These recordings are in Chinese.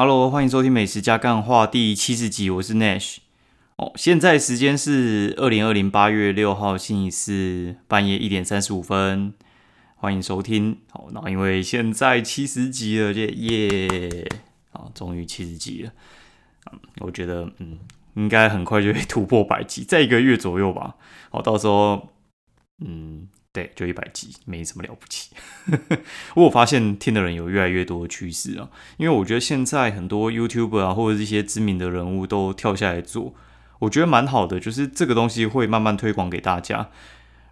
Hello，欢迎收听《美食加干话》第七十集，我是 Nash。哦，现在时间是二零二零八月六号星期四半夜一点三十五分，欢迎收听。好，那因为现在七十集了，耶耶，啊，终于七十集了。嗯，我觉得，嗯，应该很快就会突破百集，在一个月左右吧。好，到时候，嗯。对，就一百集，没什么了不起。我发现听的人有越来越多的趋势啊，因为我觉得现在很多 YouTuber 啊，或者是一些知名的人物都跳下来做，我觉得蛮好的，就是这个东西会慢慢推广给大家。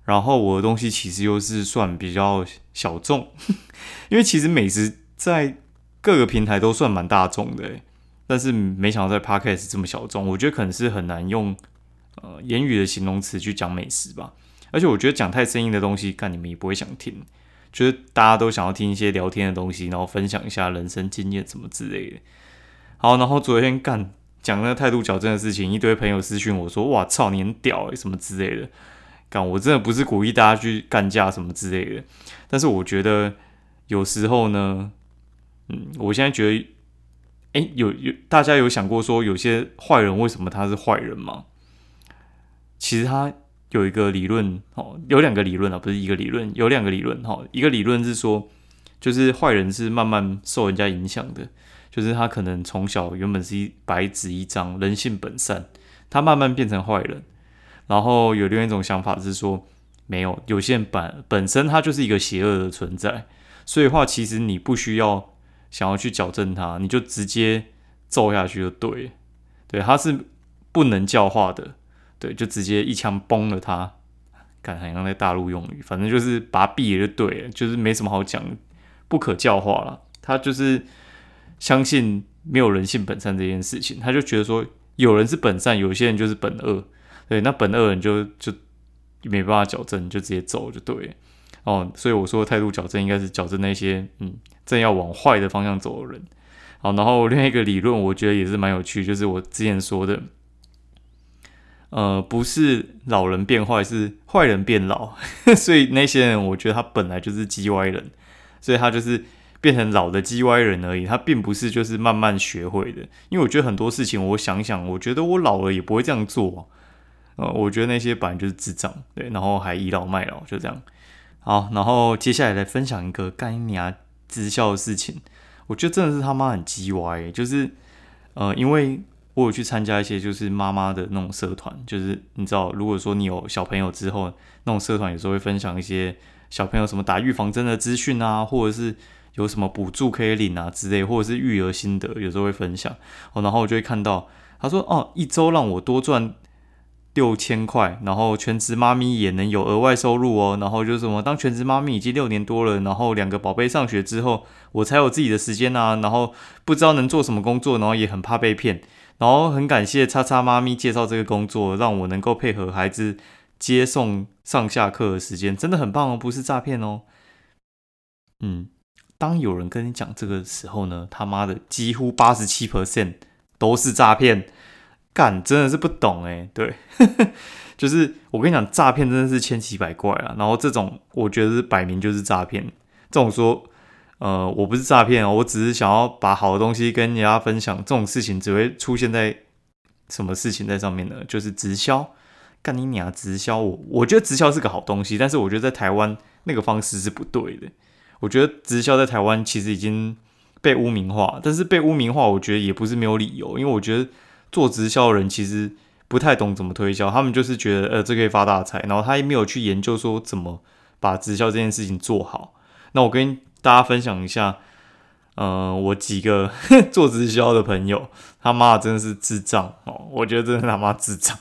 然后我的东西其实又是算比较小众，因为其实美食在各个平台都算蛮大众的，但是没想到在 Podcast 这么小众，我觉得可能是很难用呃言语的形容词去讲美食吧。而且我觉得讲太生硬的东西，干你们也不会想听。就是大家都想要听一些聊天的东西，然后分享一下人生经验什么之类的。好，然后昨天干讲那个态度矫正的事情，一堆朋友私讯我说：“哇操，你很屌诶，什么之类的。”干，我真的不是鼓励大家去干架什么之类的。但是我觉得有时候呢，嗯，我现在觉得，哎，有有大家有想过说，有些坏人为什么他是坏人吗？其实他。有一个理论哦，有两个理论啊，不是一个理论，有两个理论哈。一个理论是说，就是坏人是慢慢受人家影响的，就是他可能从小原本是一白纸一张，人性本善，他慢慢变成坏人。然后有另外一种想法是说，没有，有些人本本身他就是一个邪恶的存在，所以话其实你不需要想要去矫正他，你就直接揍下去就对，对，他是不能教化的。对，就直接一枪崩了他，看好像在大陆用语，反正就是把他毙了就对了，就是没什么好讲，不可教化了。他就是相信没有人性本善这件事情，他就觉得说有人是本善，有些人就是本恶。对，那本恶人就就没办法矫正，就直接走就对。哦，所以我说态度矫正应该是矫正那些嗯正要往坏的方向走的人。好，然后另一个理论我觉得也是蛮有趣，就是我之前说的。呃，不是老人变坏，是坏人变老，所以那些人，我觉得他本来就是鸡歪人，所以他就是变成老的鸡歪人而已，他并不是就是慢慢学会的。因为我觉得很多事情，我想想，我觉得我老了也不会这样做。呃，我觉得那些本来就是智障，对，然后还倚老卖老，就这样。好，然后接下来来分享一个干牙直销的事情，我觉得真的是他妈很鸡歪，就是呃，因为。我有去参加一些就是妈妈的那种社团，就是你知道，如果说你有小朋友之后，那种社团有时候会分享一些小朋友什么打预防针的资讯啊，或者是有什么补助可以领啊之类，或者是育儿心得，有时候会分享哦。然后我就会看到他说哦，一周让我多赚六千块，然后全职妈咪也能有额外收入哦。然后就是什么，当全职妈咪已经六年多了，然后两个宝贝上学之后，我才有自己的时间啊。然后不知道能做什么工作，然后也很怕被骗。然后很感谢叉叉妈咪介绍这个工作，让我能够配合孩子接送上下课的时间，真的很棒哦，不是诈骗哦。嗯，当有人跟你讲这个时候呢，他妈的几乎八十七 percent 都是诈骗，干真的是不懂哎，对，就是我跟你讲，诈骗真的是千奇百怪啊。然后这种我觉得是摆明就是诈骗，这种说。呃，我不是诈骗哦，我只是想要把好的东西跟人家分享。这种事情只会出现在什么事情在上面呢？就是直销，干你娘！直销，我我觉得直销是个好东西，但是我觉得在台湾那个方式是不对的。我觉得直销在台湾其实已经被污名化，但是被污名化，我觉得也不是没有理由，因为我觉得做直销的人其实不太懂怎么推销，他们就是觉得呃这可以发大财，然后他也没有去研究说怎么把直销这件事情做好。那我跟大家分享一下，嗯，我几个 做直销的朋友，他妈真的是智障哦！我觉得真的他妈智障。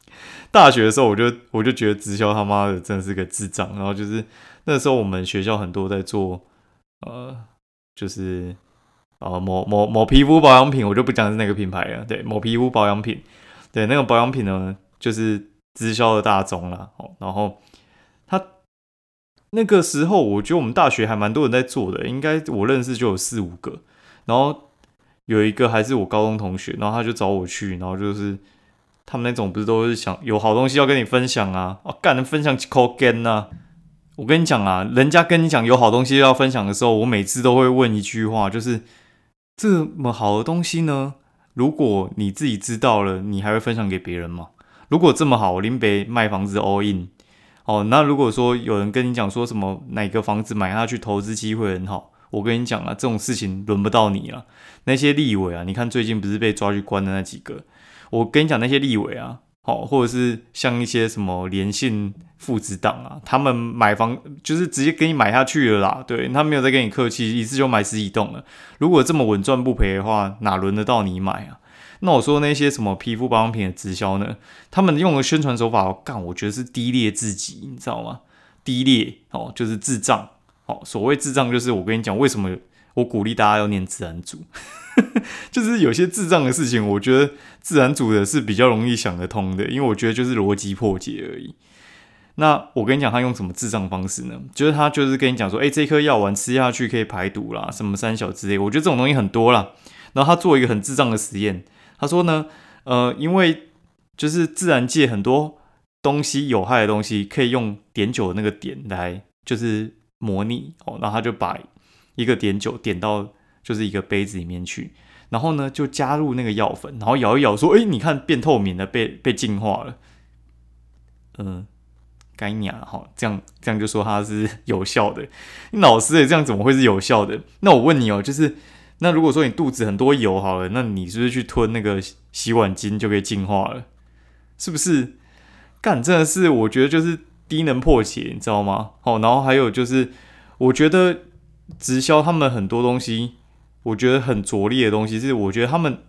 大学的时候，我就我就觉得直销他妈的真的是个智障。然后就是那时候我们学校很多在做，呃，就是呃某某某皮肤保养品，我就不讲是哪个品牌了。对，某皮肤保养品，对那个保养品呢，就是直销的大宗了。哦，然后。那个时候，我觉得我们大学还蛮多人在做的，应该我认识就有四五个。然后有一个还是我高中同学，然后他就找我去，然后就是他们那种不是都是想有好东西要跟你分享啊？哦，干能分享 call gain 啊？我跟你讲啊，人家跟你讲有好东西要分享的时候，我每次都会问一句话，就是这么好的东西呢？如果你自己知道了，你还会分享给别人吗？如果这么好，林北卖房子 all in，哦，那如果说有人跟你讲说什么哪个房子买下去投资机会很好，我跟你讲啊，这种事情轮不到你了。那些立委啊，你看最近不是被抓去关的那几个，我跟你讲那些立委啊。好，或者是像一些什么联信父子档啊，他们买房就是直接给你买下去了啦。对他没有再跟你客气，一次就买十几栋了。如果这么稳赚不赔的话，哪轮得到你买啊？那我说那些什么皮肤保养品的直销呢？他们用的宣传手法，干，我觉得是低劣至极，你知道吗？低劣哦，就是智障。哦，所谓智障，就是我跟你讲，为什么我鼓励大家要念自然组。就是有些智障的事情，我觉得自然组的是比较容易想得通的，因为我觉得就是逻辑破解而已。那我跟你讲，他用什么智障方式呢？就是他就是跟你讲说，哎，这颗药丸吃下去可以排毒啦，什么三小之类。我觉得这种东西很多啦。然后他做一个很智障的实验，他说呢，呃，因为就是自然界很多东西有害的东西，可以用碘酒的那个碘来就是模拟哦，然后他就把一个碘酒点到。就是一个杯子里面去，然后呢就加入那个药粉，然后摇一摇，说：“哎，你看变透明了，被被净化了。”嗯，该你啊哈，这样这样就说它是 有效的。你老师诶，这样怎么会是有效的？那我问你哦，就是那如果说你肚子很多油好了，那你是不是去吞那个洗碗巾就可以净化了？是不是？干真的是，我觉得就是低能破解，你知道吗？好，然后还有就是，我觉得直销他们很多东西。我觉得很拙劣的东西是，我觉得他们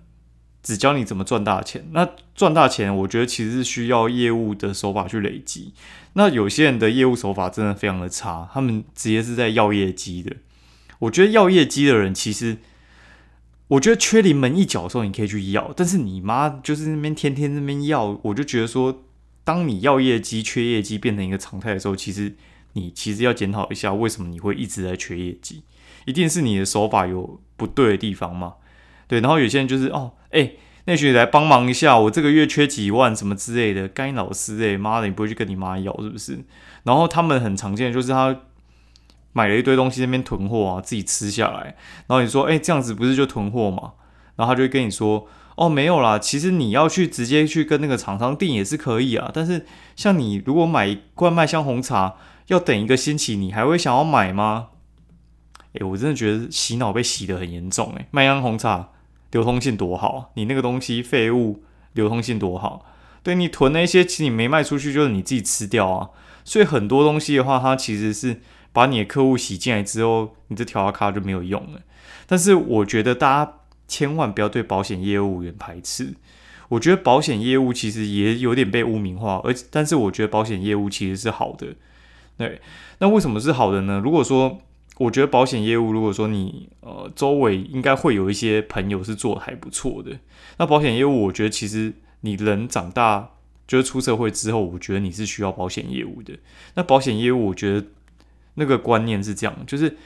只教你怎么赚大钱。那赚大钱，我觉得其实是需要业务的手法去累积。那有些人的业务手法真的非常的差，他们直接是在要业绩的。我觉得要业绩的人，其实我觉得缺临门一脚的时候，你可以去要。但是你妈就是那边天天那边要，我就觉得说，当你要业绩、缺业绩变成一个常态的时候，其实你其实要检讨一下，为什么你会一直在缺业绩。一定是你的手法有不对的地方嘛？对，然后有些人就是哦，哎，那学来帮忙一下，我这个月缺几万什么之类的，该老师哎，妈的，你不会去跟你妈要是不是？然后他们很常见的就是他买了一堆东西那边囤货啊，自己吃下来，然后你说哎，这样子不是就囤货吗？然后他就会跟你说哦，没有啦，其实你要去直接去跟那个厂商订也是可以啊，但是像你如果买一罐麦香红茶要等一个星期，你还会想要买吗？哎，我真的觉得洗脑被洗得很严重哎！麦香红茶流通性多好，你那个东西废物流通性多好，对你囤那些，其实你没卖出去，就是你自己吃掉啊。所以很多东西的话，它其实是把你的客户洗进来之后，你这条卡就没有用了。但是我觉得大家千万不要对保险业务员排斥，我觉得保险业务其实也有点被污名化，而但是我觉得保险业务其实是好的。对，那为什么是好的呢？如果说我觉得保险业务，如果说你呃周围应该会有一些朋友是做的还不错的，那保险业务，我觉得其实你人长大就是出社会之后，我觉得你是需要保险业务的。那保险业务，我觉得那个观念是这样，就是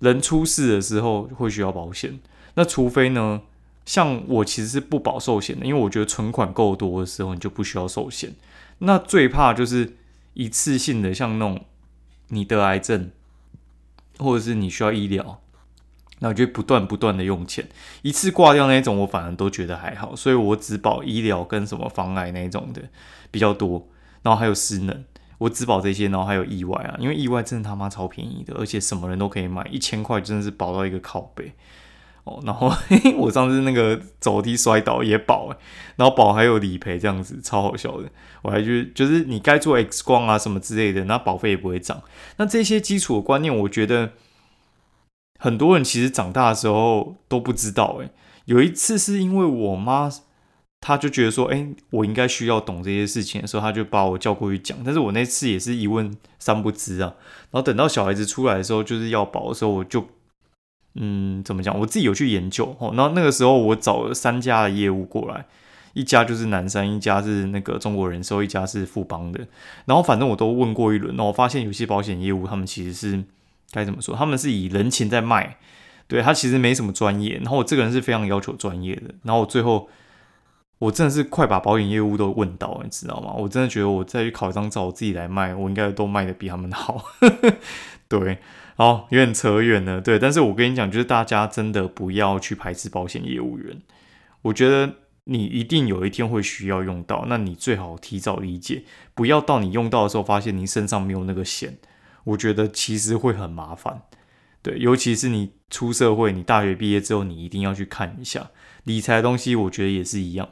人出事的时候会需要保险。那除非呢，像我其实是不保寿险的，因为我觉得存款够多的时候，你就不需要寿险。那最怕就是一次性的，像那种你得癌症。或者是你需要医疗，那我就不断不断的用钱，一次挂掉那一种，我反而都觉得还好，所以我只保医疗跟什么防癌那一种的比较多，然后还有失能，我只保这些，然后还有意外啊，因为意外真的他妈超便宜的，而且什么人都可以买，一千块真的是保到一个靠背。哦，然后 我上次那个走梯摔倒也保哎，然后保还有理赔这样子，超好笑的。我还觉得就是你该做 X 光啊什么之类的，那保费也不会涨。那这些基础的观念，我觉得很多人其实长大的时候都不知道哎。有一次是因为我妈，他就觉得说，哎，我应该需要懂这些事情的时候，她就把我叫过去讲。但是我那次也是一问三不知啊。然后等到小孩子出来的时候，就是要保的时候，我就。嗯，怎么讲？我自己有去研究哦。然后那个时候我找了三家的业务过来，一家就是南山，一家是那个中国人寿，一家是富邦的。然后反正我都问过一轮，然后我发现有些保险业务他们其实是该怎么说？他们是以人情在卖，对他其实没什么专业。然后我这个人是非常要求专业的。然后我最后我真的是快把保险业务都问到，你知道吗？我真的觉得我再去考一张照，我自己来卖，我应该都卖的比他们好。对，好，有点扯远了。对，但是我跟你讲，就是大家真的不要去排斥保险业务员。我觉得你一定有一天会需要用到，那你最好提早理解，不要到你用到的时候发现你身上没有那个险。我觉得其实会很麻烦。对，尤其是你出社会，你大学毕业之后，你一定要去看一下理财的东西。我觉得也是一样。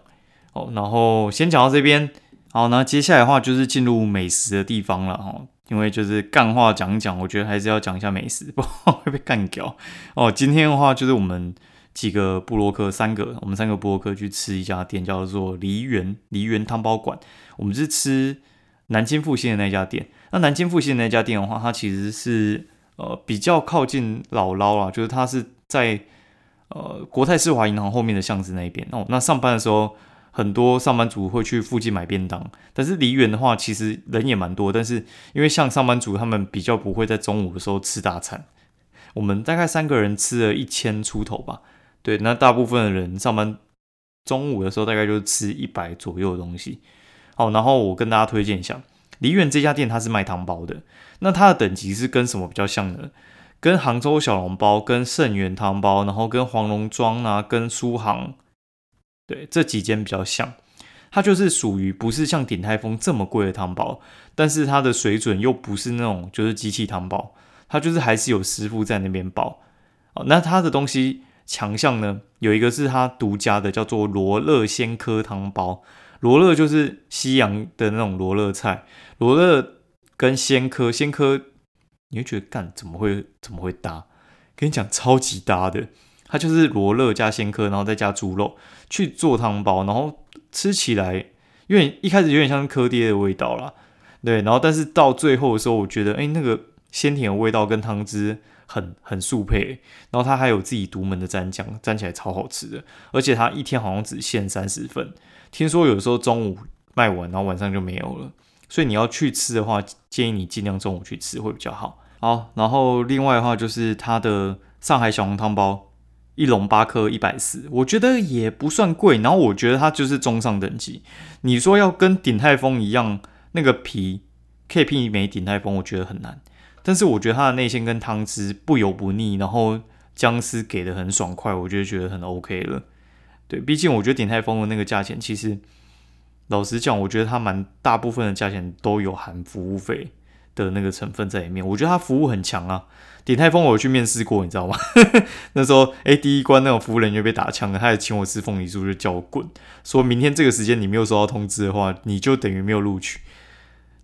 哦，然后先讲到这边，好，那接下来的话就是进入美食的地方了哈。因为就是干话讲讲，我觉得还是要讲一下美食，不会被干掉。哦，今天的话就是我们几个布洛克，三个，我们三个布洛克去吃一家店，叫做梨园梨园汤包馆。我们是吃南京复兴的那家店。那南京复兴的那家店的话，它其实是呃比较靠近老捞啦，就是它是在呃国泰世华银行后面的巷子那边。哦，那上班的时候。很多上班族会去附近买便当，但是梨园的话，其实人也蛮多。但是因为像上班族，他们比较不会在中午的时候吃大餐。我们大概三个人吃了一千出头吧。对，那大部分的人上班中午的时候，大概就是吃一百左右的东西。好，然后我跟大家推荐一下梨园这家店，它是卖汤包的。那它的等级是跟什么比较像呢？跟杭州小笼包、跟盛源汤包，然后跟黄龙庄啊、跟苏杭。对这几间比较像，它就是属于不是像鼎泰丰这么贵的汤包，但是它的水准又不是那种就是机器汤包，它就是还是有师傅在那边包。哦，那它的东西强项呢，有一个是它独家的，叫做罗勒鲜科汤包。罗勒就是西洋的那种罗勒菜，罗勒跟鲜科，鲜科你会觉得干怎么会怎么会搭？跟你讲超级搭的。它就是罗勒加鲜科，然后再加猪肉去做汤包，然后吃起来，因为一开始有点像科爹的味道啦，对，然后但是到最后的时候，我觉得，哎，那个鲜甜的味道跟汤汁很很速配，然后它还有自己独门的蘸酱，蘸起来超好吃的，而且它一天好像只限三十份，听说有时候中午卖完，然后晚上就没有了，所以你要去吃的话，建议你尽量中午去吃会比较好。好，然后另外的话就是它的上海小笼汤包。一笼八颗一百四，我觉得也不算贵。然后我觉得它就是中上等级。你说要跟鼎泰丰一样，那个皮 K P 没鼎泰丰，我觉得很难。但是我觉得它的内馅跟汤汁不油不腻，然后姜丝给的很爽快，我就觉得很 OK 了。对，毕竟我觉得鼎泰丰的那个价钱，其实老实讲，我觉得它蛮大部分的价钱都有含服务费的那个成分在里面。我觉得他服务很强啊。鼎泰丰我去面试过，你知道吗？那时候，哎，第一关那种服务人员被打枪了，他还请我吃凤梨酥，就叫我滚。说明天这个时间你没有收到通知的话，你就等于没有录取。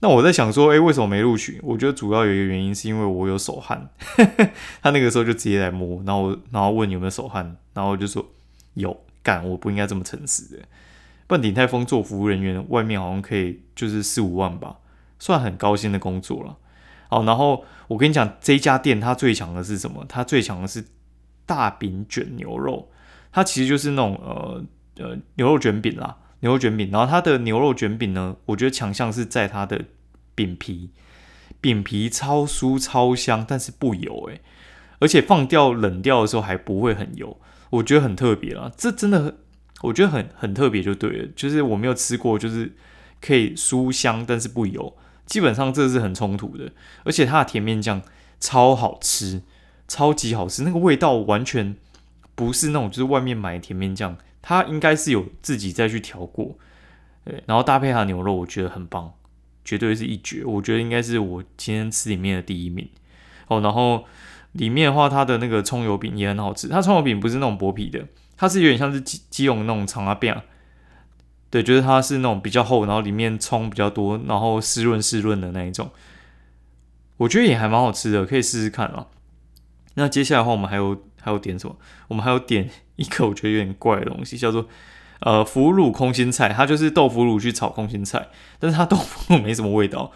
那我在想说，哎，为什么没录取？我觉得主要有一个原因是因为我有手汗。他那个时候就直接来摸，然后然后问有没有手汗，然后就说有。干，我不应该这么诚实的。不然鼎泰丰做服务人员，外面好像可以就是四五万吧，算很高薪的工作了。好，然后我跟你讲，这家店它最强的是什么？它最强的是大饼卷牛肉，它其实就是那种呃呃牛肉卷饼啦，牛肉卷饼。然后它的牛肉卷饼呢，我觉得强项是在它的饼皮，饼皮超酥超香，但是不油诶，而且放掉冷掉的时候还不会很油，我觉得很特别啦。这真的我觉得很很特别就对了，就是我没有吃过，就是可以酥香但是不油。基本上这是很冲突的，而且它的甜面酱超好吃，超级好吃，那个味道完全不是那种就是外面买的甜面酱，它应该是有自己再去调过，对，然后搭配它牛肉，我觉得很棒，绝对是一绝，我觉得应该是我今天吃里面的第一名哦。然后里面的话，它的那个葱油饼也很好吃，它葱油饼不是那种薄皮的，它是有点像是鸡鸡蓉那种长啊饼。对，就是它是那种比较厚，然后里面葱比较多，然后湿润湿润的那一种，我觉得也还蛮好吃的，可以试试看啊。那接下来的话，我们还有还有点什么？我们还有点一个我觉得有点怪的东西，叫做呃腐乳空心菜，它就是豆腐乳去炒空心菜，但是它豆腐乳没什么味道。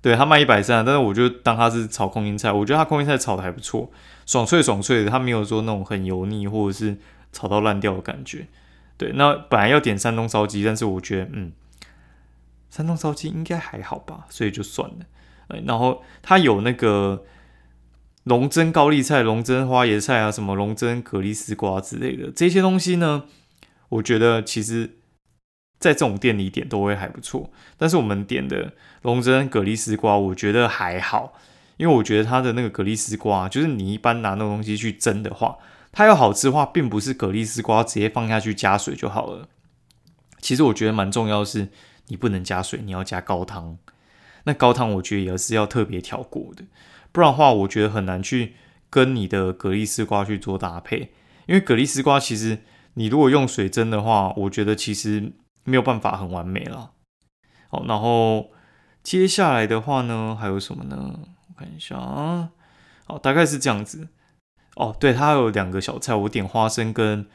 对，它卖一百三，但是我就当它是炒空心菜，我觉得它空心菜炒的还不错，爽脆爽脆的，它没有说那种很油腻或者是炒到烂掉的感觉。对，那本来要点山东烧鸡，但是我觉得，嗯，山东烧鸡应该还好吧，所以就算了。然后它有那个龙蒸高丽菜、龙蒸花椰菜啊，什么龙蒸蛤蜊丝瓜之类的这些东西呢，我觉得其实在这种店里点都会还不错。但是我们点的龙蒸蛤蜊丝瓜，我觉得还好，因为我觉得它的那个蛤蜊丝瓜，就是你一般拿那种东西去蒸的话，它要好吃的话，并不是蛤蜊丝瓜直接放下去加水就好了。其实我觉得蛮重要的是，你不能加水，你要加高汤。那高汤我觉得也是要特别调过的，不然的话，我觉得很难去跟你的蛤蜊丝瓜去做搭配。因为蛤蜊丝瓜其实你如果用水蒸的话，我觉得其实没有办法很完美了。好，然后接下来的话呢，还有什么呢？我看一下啊，好，大概是这样子。哦，对，它有两个小菜，我点花生跟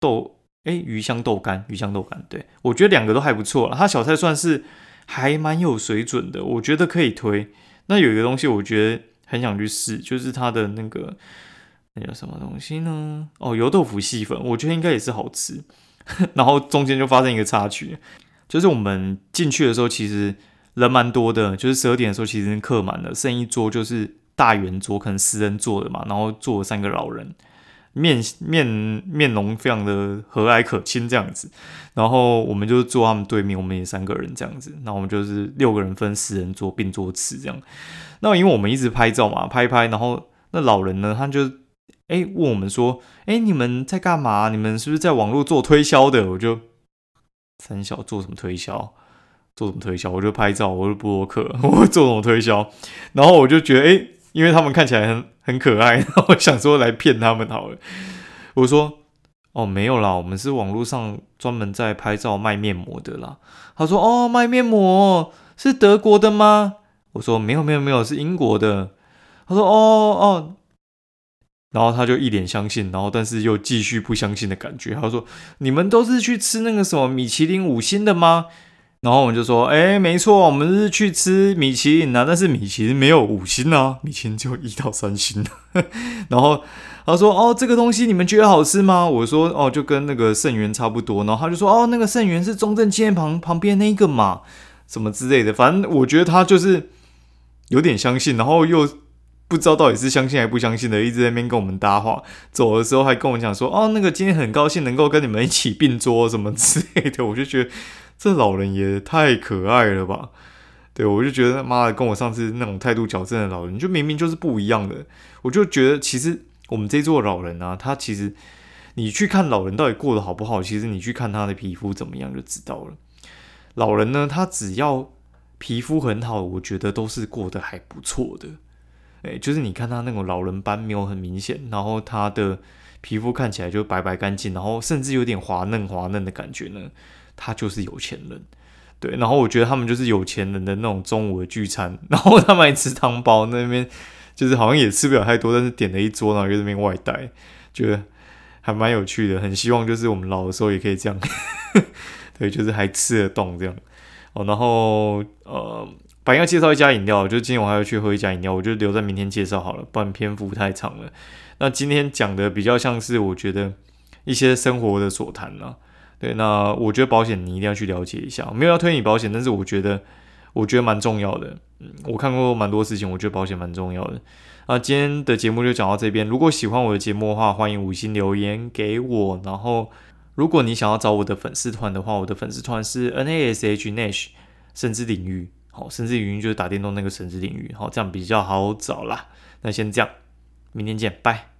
豆。哎，鱼香豆干，鱼香豆干，对我觉得两个都还不错了。它小菜算是还蛮有水准的，我觉得可以推。那有一个东西，我觉得很想去试，就是它的那个那叫什么东西呢？哦，油豆腐细粉，我觉得应该也是好吃。然后中间就发生一个插曲，就是我们进去的时候，其实人蛮多的，就是十二点的时候，其实客满了，剩一桌就是大圆桌，可能十人坐的嘛，然后坐了三个老人。面面面容非常的和蔼可亲这样子，然后我们就坐他们对面，我们也三个人这样子，那我们就是六个人分十人桌并桌吃这样。那因为我们一直拍照嘛，拍一拍，然后那老人呢，他就哎问我们说，哎你们在干嘛？你们是不是在网络做推销的？我就三小做什么推销？做什么推销？我就拍照，我就播客，我做什么推销？然后我就觉得哎。因为他们看起来很很可爱，我想说来骗他们好了。我说：“哦，没有啦，我们是网络上专门在拍照卖面膜的啦。”他说：“哦，卖面膜是德国的吗？”我说：“没有，没有，没有，是英国的。”他说：“哦哦。”然后他就一脸相信，然后但是又继续不相信的感觉。他说：“你们都是去吃那个什么米其林五星的吗？”然后我们就说，哎，没错，我们是去吃米其林啊，但是米其林没有五星啊，米其林只有一到三星。然后他说，哦，这个东西你们觉得好吃吗？我说，哦，就跟那个圣元差不多。然后他就说，哦，那个圣元是中正纪念旁旁边那个嘛，什么之类的。反正我觉得他就是有点相信，然后又不知道到底是相信还不相信的，一直在那边跟我们搭话。走的时候还跟我讲说，哦，那个今天很高兴能够跟你们一起并桌什么之类的。我就觉得。这老人也太可爱了吧！对我就觉得他妈的，跟我上次那种态度矫正的老人，就明明就是不一样的。我就觉得，其实我们这座老人啊，他其实你去看老人到底过得好不好，其实你去看他的皮肤怎么样就知道了。老人呢，他只要皮肤很好，我觉得都是过得还不错的。诶，就是你看他那种老人斑没有很明显，然后他的皮肤看起来就白白干净，然后甚至有点滑嫩滑嫩的感觉呢。他就是有钱人，对，然后我觉得他们就是有钱人的那种中午的聚餐，然后他们还吃汤包，那边就是好像也吃不了太多，但是点了一桌，然后在那边外带，觉得还蛮有趣的，很希望就是我们老的时候也可以这样，对，就是还吃得动这样哦。然后呃，本来要介绍一家饮料，就今天我还要去喝一家饮料，我就留在明天介绍好了，不然篇幅太长了。那今天讲的比较像是我觉得一些生活的所谈了。对，那我觉得保险你一定要去了解一下，没有要推你保险，但是我觉得，我觉得蛮重要的。嗯，我看过蛮多事情，我觉得保险蛮重要的。那，今天的节目就讲到这边。如果喜欢我的节目的话，欢迎五星留言给我。然后，如果你想要找我的粉丝团的话，我的粉丝团是 N A S H Nash 甚至领域，好，甚至领域就是打电动那个神之领域，好，这样比较好找啦。那先这样，明天见，拜。